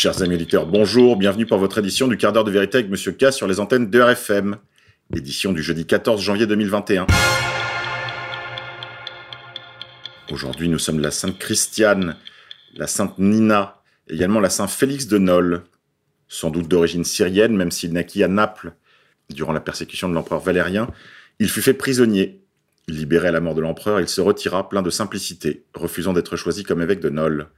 Chers amis auditeurs, bonjour, bienvenue pour votre édition du quart d'heure de vérité avec Monsieur K sur les antennes de RFM. Édition du jeudi 14 janvier 2021. Aujourd'hui, nous sommes la Sainte Christiane, la Sainte Nina, également la Saint Félix de Nol, sans doute d'origine syrienne, même s'il naquit à Naples durant la persécution de l'empereur Valérien. Il fut fait prisonnier. Libéré à la mort de l'empereur, il se retira plein de simplicité, refusant d'être choisi comme évêque de Nol.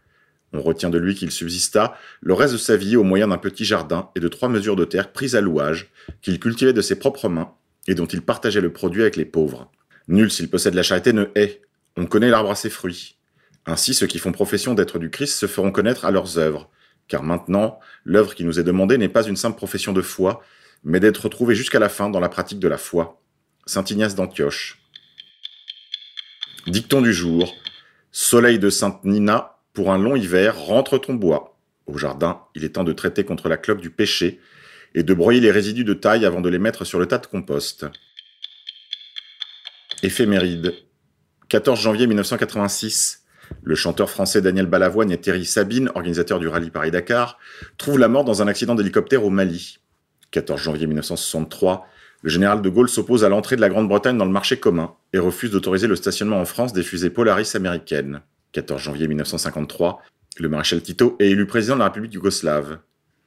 On retient de lui qu'il subsista le reste de sa vie au moyen d'un petit jardin et de trois mesures de terre prises à louage, qu'il cultivait de ses propres mains et dont il partageait le produit avec les pauvres. Nul, s'il possède la charité, ne hait. On connaît l'arbre à ses fruits. Ainsi, ceux qui font profession d'être du Christ se feront connaître à leurs œuvres, car maintenant, l'œuvre qui nous est demandée n'est pas une simple profession de foi, mais d'être trouvé jusqu'à la fin dans la pratique de la foi. Saint Ignace d'Antioche. Dicton du jour. Soleil de Sainte Nina, pour un long hiver, rentre ton bois. Au jardin, il est temps de traiter contre la cloque du péché et de broyer les résidus de taille avant de les mettre sur le tas de compost. Éphéméride. 14 janvier 1986. Le chanteur français Daniel Balavoine et Thierry Sabine, organisateur du rallye Paris-Dakar, trouvent la mort dans un accident d'hélicoptère au Mali. 14 janvier 1963. Le général de Gaulle s'oppose à l'entrée de la Grande-Bretagne dans le marché commun et refuse d'autoriser le stationnement en France des fusées Polaris américaines. 14 janvier 1953, le maréchal Tito est élu président de la République yougoslave.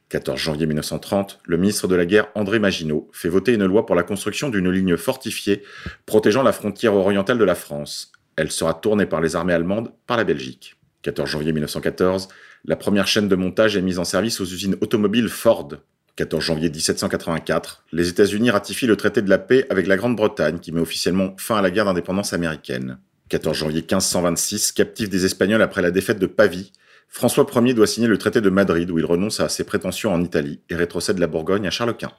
14 janvier 1930, le ministre de la Guerre André Maginot fait voter une loi pour la construction d'une ligne fortifiée protégeant la frontière orientale de la France. Elle sera tournée par les armées allemandes par la Belgique. 14 janvier 1914, la première chaîne de montage est mise en service aux usines automobiles Ford. 14 janvier 1784, les États-Unis ratifient le traité de la paix avec la Grande-Bretagne qui met officiellement fin à la guerre d'indépendance américaine. 14 janvier 1526, captif des Espagnols après la défaite de Pavie, François Ier doit signer le traité de Madrid où il renonce à ses prétentions en Italie et rétrocède la Bourgogne à Charles Quint.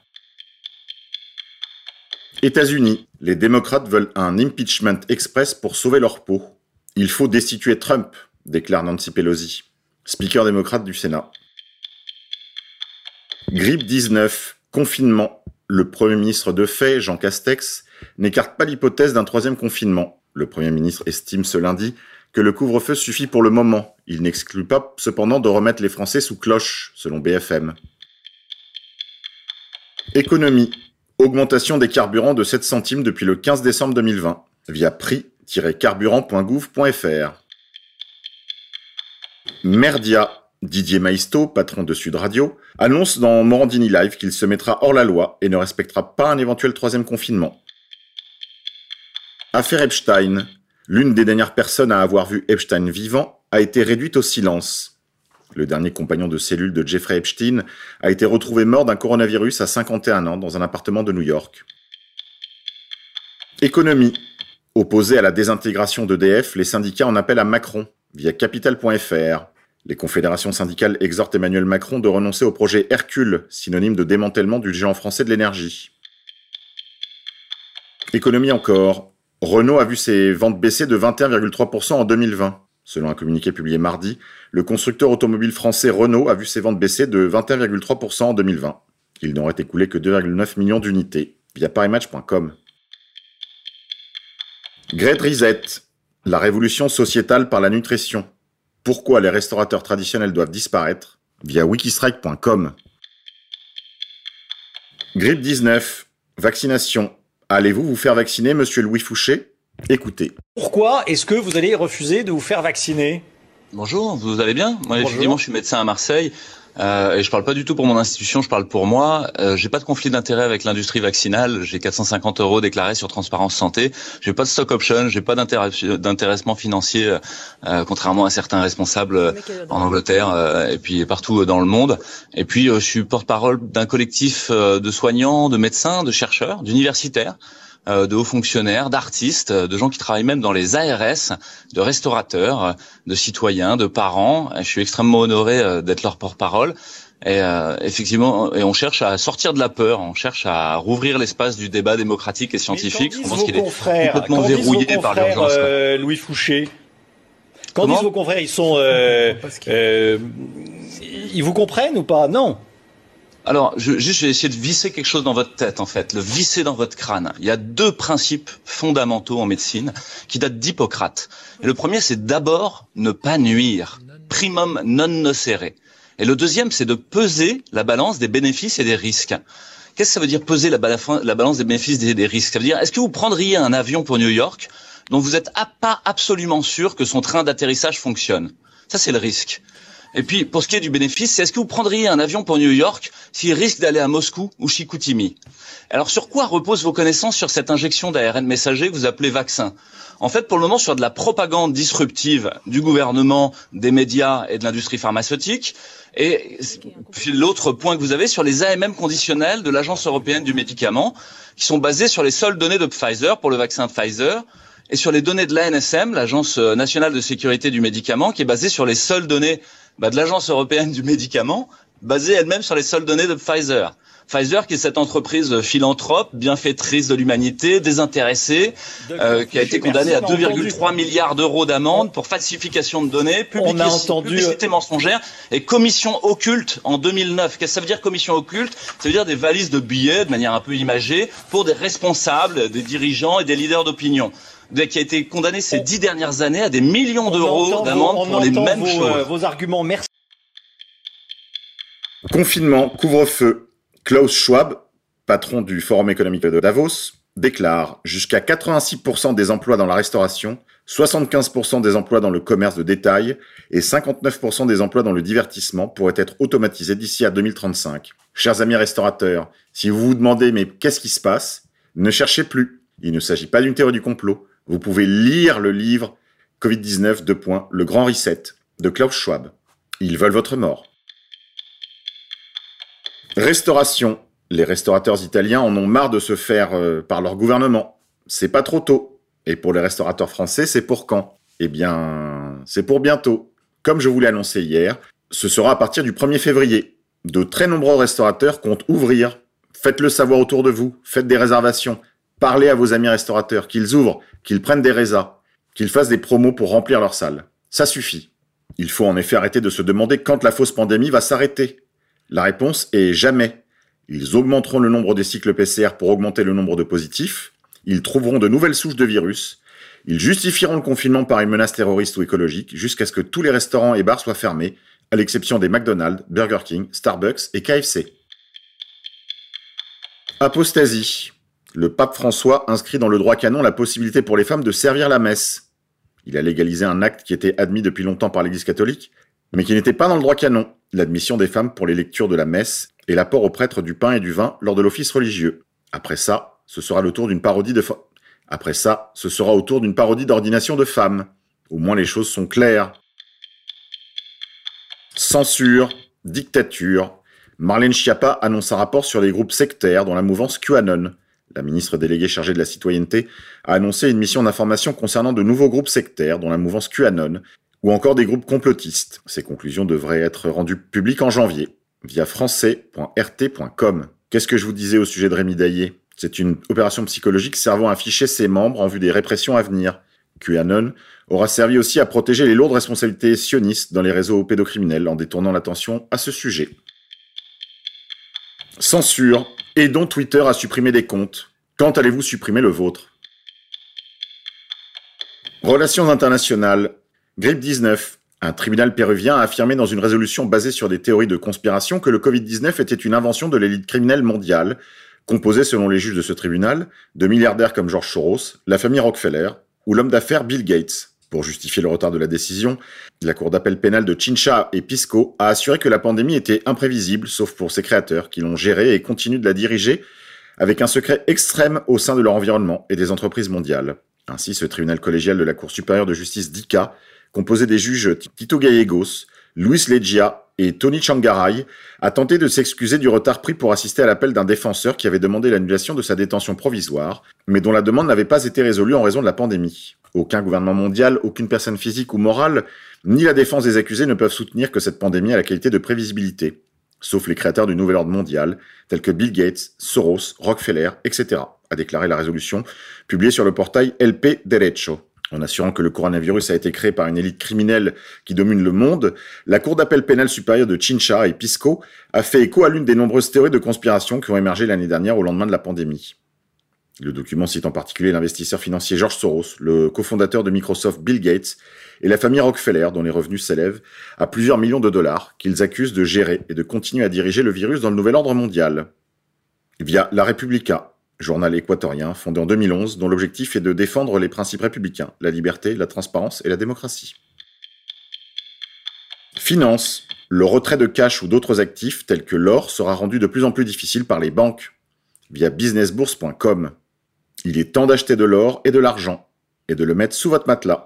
États-Unis, les démocrates veulent un impeachment express pour sauver leur peau. Il faut destituer Trump, déclare Nancy Pelosi, speaker démocrate du Sénat. Grippe 19, confinement. Le Premier ministre de fait, Jean Castex, n'écarte pas l'hypothèse d'un troisième confinement. Le Premier ministre estime ce lundi que le couvre-feu suffit pour le moment. Il n'exclut pas cependant de remettre les Français sous cloche, selon BFM. Économie. Augmentation des carburants de 7 centimes depuis le 15 décembre 2020 via prix-carburant.gouv.fr. Merdia. Didier Maisto, patron de Sud Radio, annonce dans Morandini Live qu'il se mettra hors la loi et ne respectera pas un éventuel troisième confinement. Affaire Epstein. L'une des dernières personnes à avoir vu Epstein vivant a été réduite au silence. Le dernier compagnon de cellule de Jeffrey Epstein a été retrouvé mort d'un coronavirus à 51 ans dans un appartement de New York. Économie. Opposé à la désintégration d'EDF, les syndicats en appellent à Macron via capital.fr. Les confédérations syndicales exhortent Emmanuel Macron de renoncer au projet Hercule, synonyme de démantèlement du géant français de l'énergie. Économie encore. Renault a vu ses ventes baisser de 21,3% en 2020. Selon un communiqué publié mardi, le constructeur automobile français Renault a vu ses ventes baisser de 21,3% en 2020. Il n'aurait écoulé que 2,9 millions d'unités, via parimatch.com. Great Reset, la révolution sociétale par la nutrition. Pourquoi les restaurateurs traditionnels doivent disparaître? Via wikistrike.com. Grippe 19, vaccination, Allez-vous vous faire vacciner, monsieur Louis Fouché? Écoutez. Pourquoi est-ce que vous allez refuser de vous faire vacciner? Bonjour, vous allez bien? Moi, effectivement, je suis médecin à Marseille. Euh, et je parle pas du tout pour mon institution, je parle pour moi. Euh, j'ai pas de conflit d'intérêt avec l'industrie vaccinale. J'ai 450 euros déclarés sur Transparence Santé. J'ai pas de stock option, j'ai pas d'intéressement financier, euh, euh, contrairement à certains responsables en Angleterre et puis partout dans le monde. Et puis je suis porte-parole d'un collectif de soignants, de médecins, de chercheurs, d'universitaires de hauts fonctionnaires, d'artistes, de gens qui travaillent même dans les ARS, de restaurateurs, de citoyens, de parents. Je suis extrêmement honoré d'être leur porte-parole. Et euh, effectivement, et on cherche à sortir de la peur, on cherche à rouvrir l'espace du débat démocratique et scientifique. Je pense qu'il est complètement verrouillé par l'urgence. Euh, Louis Fouché? Quand disent vos confrères, ils sont, euh, euh, ils vous comprennent ou pas? Non. Alors, je, juste, je vais essayer de visser quelque chose dans votre tête, en fait, le visser dans votre crâne. Il y a deux principes fondamentaux en médecine qui datent d'Hippocrate. Le premier, c'est d'abord ne pas nuire. Primum non nocere. Et le deuxième, c'est de peser la balance des bénéfices et des risques. Qu'est-ce que ça veut dire peser la, balance des bénéfices et des risques? Ça veut dire, est-ce que vous prendriez un avion pour New York dont vous n'êtes pas absolument sûr que son train d'atterrissage fonctionne? Ça, c'est le risque. Et puis, pour ce qui est du bénéfice, c'est est-ce que vous prendriez un avion pour New York s'il risque d'aller à Moscou ou Chicoutimi? Alors, sur quoi reposent vos connaissances sur cette injection d'ARN messager que vous appelez vaccin? En fait, pour le moment, sur de la propagande disruptive du gouvernement, des médias et de l'industrie pharmaceutique, et l'autre point que vous avez sur les AMM conditionnels de l'Agence européenne du médicament, qui sont basés sur les seules données de Pfizer pour le vaccin Pfizer, et sur les données de l'ANSM, l'Agence nationale de sécurité du médicament, qui est basée sur les seules données bah, de l'Agence européenne du médicament, basée elle-même sur les seules données de Pfizer. Pfizer, qui est cette entreprise philanthrope, bienfaitrice de l'humanité, désintéressée, euh, qui a été condamnée à 2,3 milliards d'euros d'amende pour falsification de données, publicité, publicité mensongère et commission occulte en 2009. Qu'est-ce que ça veut dire commission occulte? Ça veut dire des valises de billets, de manière un peu imagée, pour des responsables, des dirigeants et des leaders d'opinion qui a été condamné ces dix dernières années à des millions d'euros d'amende pour les mêmes vos, choses. Euh, vos arguments, merci. Confinement, couvre-feu. Klaus Schwab, patron du Forum économique de Davos, déclare jusqu'à 86% des emplois dans la restauration, 75% des emplois dans le commerce de détail et 59% des emplois dans le divertissement pourraient être automatisés d'ici à 2035. Chers amis restaurateurs, si vous vous demandez mais qu'est-ce qui se passe, ne cherchez plus. Il ne s'agit pas d'une théorie du complot. Vous pouvez lire le livre Covid-19, deux points, Le Grand Reset de Klaus Schwab. Ils veulent votre mort. Restauration. Les restaurateurs italiens en ont marre de se faire euh, par leur gouvernement. C'est pas trop tôt. Et pour les restaurateurs français, c'est pour quand? Eh bien, c'est pour bientôt. Comme je vous l'ai annoncé hier, ce sera à partir du 1er février. De très nombreux restaurateurs comptent ouvrir. Faites-le savoir autour de vous. Faites des réservations. Parlez à vos amis restaurateurs, qu'ils ouvrent, qu'ils prennent des résas, qu'ils fassent des promos pour remplir leurs salles. Ça suffit. Il faut en effet arrêter de se demander quand la fausse pandémie va s'arrêter. La réponse est jamais. Ils augmenteront le nombre des cycles PCR pour augmenter le nombre de positifs. Ils trouveront de nouvelles souches de virus. Ils justifieront le confinement par une menace terroriste ou écologique jusqu'à ce que tous les restaurants et bars soient fermés, à l'exception des McDonald's, Burger King, Starbucks et KFC. Apostasie le pape François inscrit dans le droit canon la possibilité pour les femmes de servir la messe. Il a légalisé un acte qui était admis depuis longtemps par l'Église catholique, mais qui n'était pas dans le droit canon, l'admission des femmes pour les lectures de la messe et l'apport aux prêtres du pain et du vin lors de l'office religieux. Après ça, ce sera le tour d'une parodie de Après ça, ce sera au d'une parodie d'ordination de femmes. Au moins les choses sont claires. Censure, dictature. Marlène Schiappa annonce un rapport sur les groupes sectaires dans la mouvance QAnon la ministre déléguée chargée de la citoyenneté, a annoncé une mission d'information concernant de nouveaux groupes sectaires, dont la mouvance QAnon, ou encore des groupes complotistes. Ces conclusions devraient être rendues publiques en janvier, via français.rt.com. Qu'est-ce que je vous disais au sujet de Rémi Daillé C'est une opération psychologique servant à afficher ses membres en vue des répressions à venir. QAnon aura servi aussi à protéger les lourdes responsabilités sionistes dans les réseaux pédocriminels en détournant l'attention à ce sujet. Censure, et dont Twitter a supprimé des comptes. Quand allez-vous supprimer le vôtre? Relations internationales. Grippe 19. Un tribunal péruvien a affirmé dans une résolution basée sur des théories de conspiration que le Covid-19 était une invention de l'élite criminelle mondiale, composée selon les juges de ce tribunal de milliardaires comme George Soros, la famille Rockefeller ou l'homme d'affaires Bill Gates. Pour justifier le retard de la décision, la Cour d'appel pénale de Chincha et Pisco a assuré que la pandémie était imprévisible, sauf pour ses créateurs, qui l'ont gérée et continuent de la diriger avec un secret extrême au sein de leur environnement et des entreprises mondiales. Ainsi, ce tribunal collégial de la Cour supérieure de justice d'ICA, composé des juges Tito Gallegos, Luis Legia et Tony Changaray, a tenté de s'excuser du retard pris pour assister à l'appel d'un défenseur qui avait demandé l'annulation de sa détention provisoire, mais dont la demande n'avait pas été résolue en raison de la pandémie. Aucun gouvernement mondial, aucune personne physique ou morale, ni la défense des accusés ne peuvent soutenir que cette pandémie a la qualité de prévisibilité, sauf les créateurs du nouvel ordre mondial, tels que Bill Gates, Soros, Rockefeller, etc., a déclaré la résolution publiée sur le portail LP Derecho. En assurant que le coronavirus a été créé par une élite criminelle qui domine le monde, la Cour d'appel pénale supérieure de Chincha et Pisco a fait écho à l'une des nombreuses théories de conspiration qui ont émergé l'année dernière au lendemain de la pandémie. Le document cite en particulier l'investisseur financier George Soros, le cofondateur de Microsoft Bill Gates et la famille Rockefeller dont les revenus s'élèvent à plusieurs millions de dollars qu'ils accusent de gérer et de continuer à diriger le virus dans le nouvel ordre mondial. Via La Repubblica, journal équatorien fondé en 2011 dont l'objectif est de défendre les principes républicains, la liberté, la transparence et la démocratie. Finance. Le retrait de cash ou d'autres actifs tels que l'or sera rendu de plus en plus difficile par les banques via businessbourse.com. Il est temps d'acheter de l'or et de l'argent et de le mettre sous votre matelas.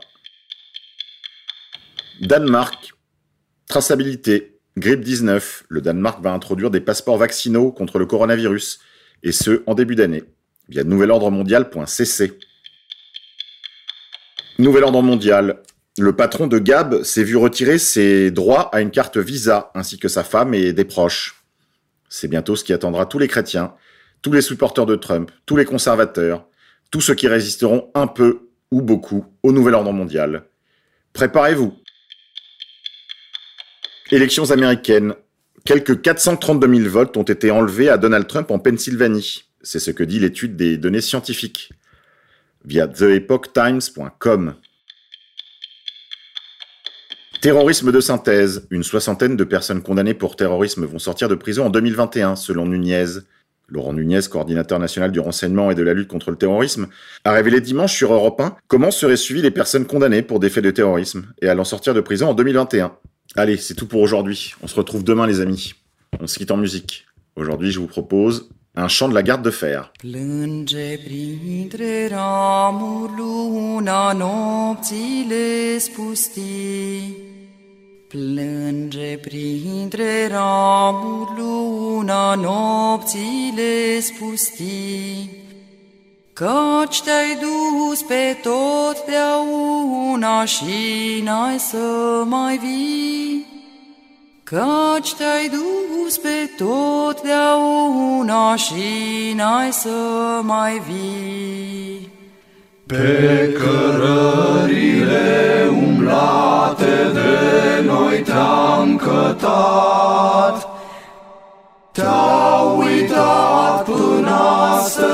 Danemark. Traçabilité. Grippe 19. Le Danemark va introduire des passeports vaccinaux contre le coronavirus, et ce, en début d'année, via nouvelordremondial.cc. Nouvel ordre mondial. Le patron de Gab s'est vu retirer ses droits à une carte Visa, ainsi que sa femme et des proches. C'est bientôt ce qui attendra tous les chrétiens, tous les supporters de Trump, tous les conservateurs, tous ceux qui résisteront un peu ou beaucoup au nouvel ordre mondial. Préparez-vous. Élections américaines. Quelques 432 000 votes ont été enlevés à Donald Trump en Pennsylvanie. C'est ce que dit l'étude des données scientifiques. Via theepochtimes.com. Terrorisme de synthèse. Une soixantaine de personnes condamnées pour terrorisme vont sortir de prison en 2021, selon Nunez. Laurent Nunez, coordinateur national du renseignement et de la lutte contre le terrorisme, a révélé dimanche sur Europe 1 comment seraient suivies les personnes condamnées pour des faits de terrorisme et allant sortir de prison en 2021. Allez, c'est tout pour aujourd'hui. On se retrouve demain, les amis. On se quitte en musique. Aujourd'hui, je vous propose un chant de la garde de fer. Căci te-ai dus pe totdeauna și n-ai să mai vii. Căci te-ai dus pe totdeauna și n-ai să mai vii. Pe cărările umblate de noi te-am cătat,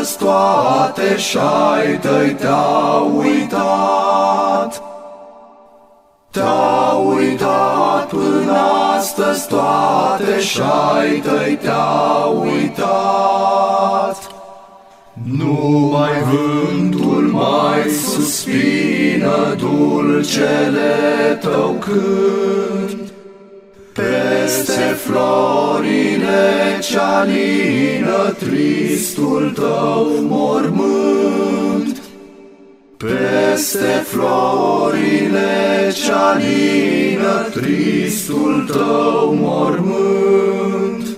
astăzi toate și-ai tăi te-au uitat. Te-au uitat până astăzi toate și-ai tăi te-au uitat. Numai vântul mai suspină dulcele tău cânt, Peste florile ce alină tristul tău mormânt. Peste florile ce alină tristul tău mormânt.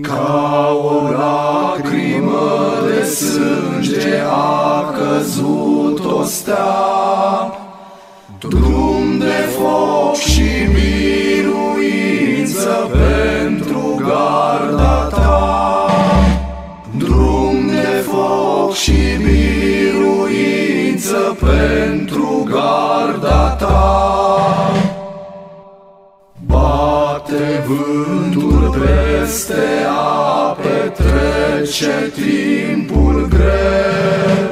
Ca o lacrimă de sânge a căzut o stea, Drum de foc peste ape, trece timpul greu.